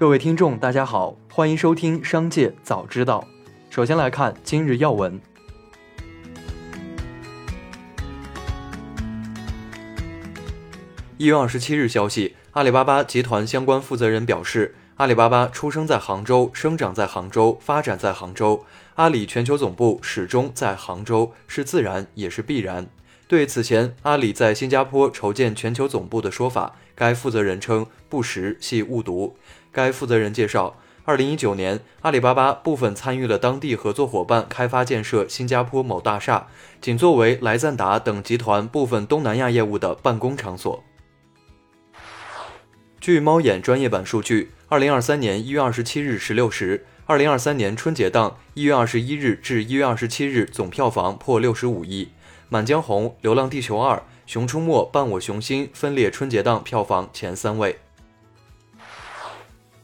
各位听众，大家好，欢迎收听《商界早知道》。首先来看今日要闻。一月二十七日消息，阿里巴巴集团相关负责人表示，阿里巴巴出生在杭州，生长在杭州，发展在杭州，阿里全球总部始终在杭州，是自然也是必然。对此前阿里在新加坡筹建全球总部的说法，该负责人称不实，系误读。该负责人介绍，二零一九年，阿里巴巴部分参与了当地合作伙伴开发建设新加坡某大厦，仅作为莱赞达等集团部分东南亚业务的办公场所。据猫眼专业版数据，二零二三年一月二十七日十六时，二零二三年春节档一月二十一日至一月二十七日总票房破六十五亿。《满江红》《流浪地球二》《熊出没》《伴我熊心》分列春节档票房前三位。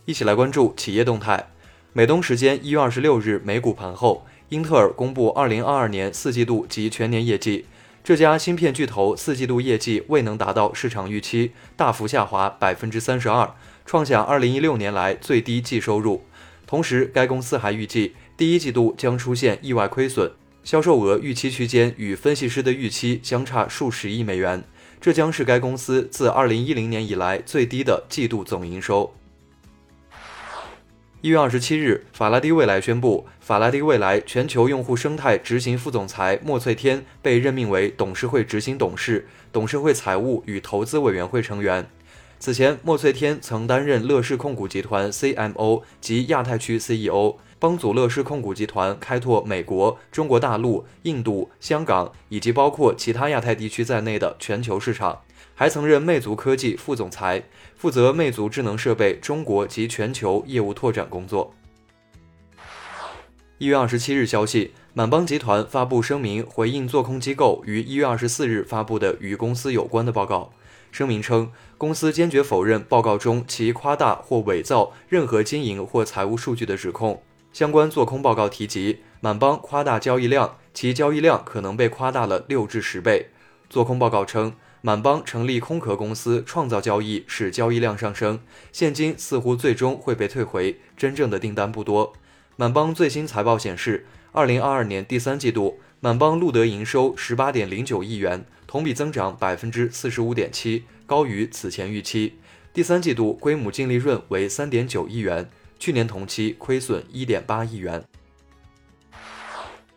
一起来关注企业动态。美东时间一月二十六日美股盘后，英特尔公布二零二二年四季度及全年业绩。这家芯片巨头四季度业绩未能达到市场预期，大幅下滑百分之三十二，创下二零一六年来最低季收入。同时，该公司还预计第一季度将出现意外亏损。销售额预期区间与分析师的预期相差数十亿美元，这将是该公司自2010年以来最低的季度总营收。一月二十七日，法拉第未来宣布，法拉第未来全球用户生态执行副总裁莫翠天被任命为董事会执行董事、董事会财务与投资委员会成员。此前，莫翠天曾担任乐视控股集团 CMO 及亚太区 CEO。帮助乐视控股集团开拓美国、中国大陆、印度、香港以及包括其他亚太地区在内的全球市场，还曾任魅族科技副总裁，负责魅族智能设备中国及全球业务拓展工作。一月二十七日消息，满帮集团发布声明回应做空机构于一月二十四日发布的与公司有关的报告。声明称，公司坚决否认报告中其夸大或伪造任何经营或财务数据的指控。相关做空报告提及，满帮夸大交易量，其交易量可能被夸大了六至十倍。做空报告称，满帮成立空壳公司创造交易，使交易量上升，现金似乎最终会被退回，真正的订单不多。满帮最新财报显示，二零二二年第三季度，满帮录得营收十八点零九亿元，同比增长百分之四十五点七，高于此前预期。第三季度归母净利润为三点九亿元。去年同期亏损一点八亿元。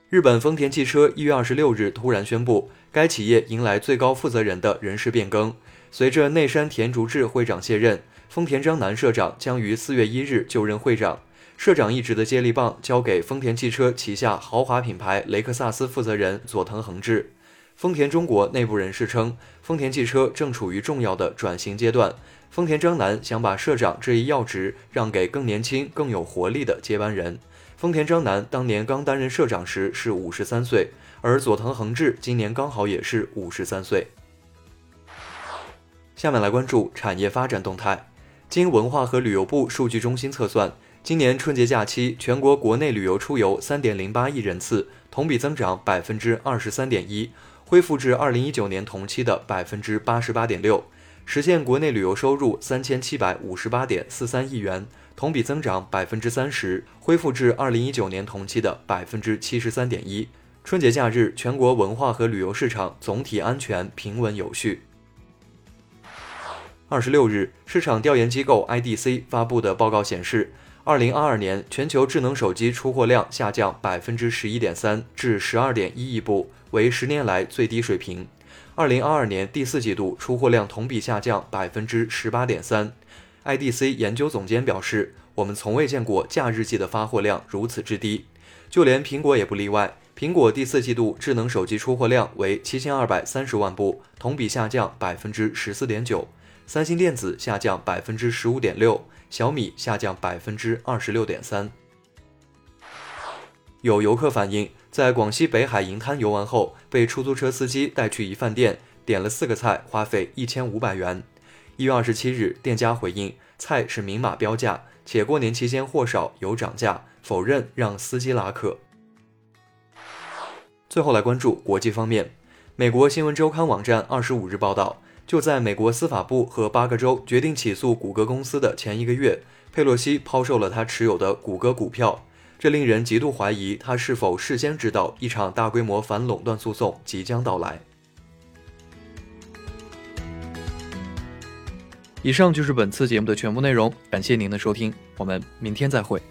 日本丰田汽车一月二十六日突然宣布，该企业迎来最高负责人的人事变更。随着内山田竹志会长卸任，丰田章男社长将于四月一日就任会长。社长一职的接力棒交给丰田汽车旗下豪华品牌雷克萨斯负责人佐藤恒志。丰田中国内部人士称，丰田汽车正处于重要的转型阶段。丰田章男想把社长这一要职让给更年轻、更有活力的接班人。丰田章男当年刚担任社长时是五十三岁，而佐藤恒志今年刚好也是五十三岁。下面来关注产业发展动态。经文化和旅游部数据中心测算，今年春节假期全国国内旅游出游三点零八亿人次，同比增长百分之二十三点一，恢复至二零一九年同期的百分之八十八点六。实现国内旅游收入三千七百五十八点四三亿元，同比增长百分之三十，恢复至二零一九年同期的百分之七十三点一。春节假日，全国文化和旅游市场总体安全平稳有序。二十六日，市场调研机构 IDC 发布的报告显示，二零二二年全球智能手机出货量下降百分之十一点三，至十二点一亿部，为十年来最低水平。二零二二年第四季度出货量同比下降百分之十八点三。IDC 研究总监表示：“我们从未见过假日季的发货量如此之低，就连苹果也不例外。苹果第四季度智能手机出货量为七千二百三十万部，同比下降百分之十四点九。三星电子下降百分之十五点六，小米下降百分之二十六点三。”有游客反映。在广西北海银滩游玩后，被出租车司机带去一饭店，点了四个菜，花费一千五百元。一月二十七日，店家回应菜是明码标价，且过年期间货少有涨价，否认让司机拉客。最后来关注国际方面，美国新闻周刊网站二十五日报道，就在美国司法部和八个州决定起诉谷歌公司的前一个月，佩洛西抛售了他持有的谷歌股票，这令人极度怀疑他是否事先知道一场大规模反垄断诉讼即将到来。以上就是本次节目的全部内容，感谢您的收听，我们明天再会。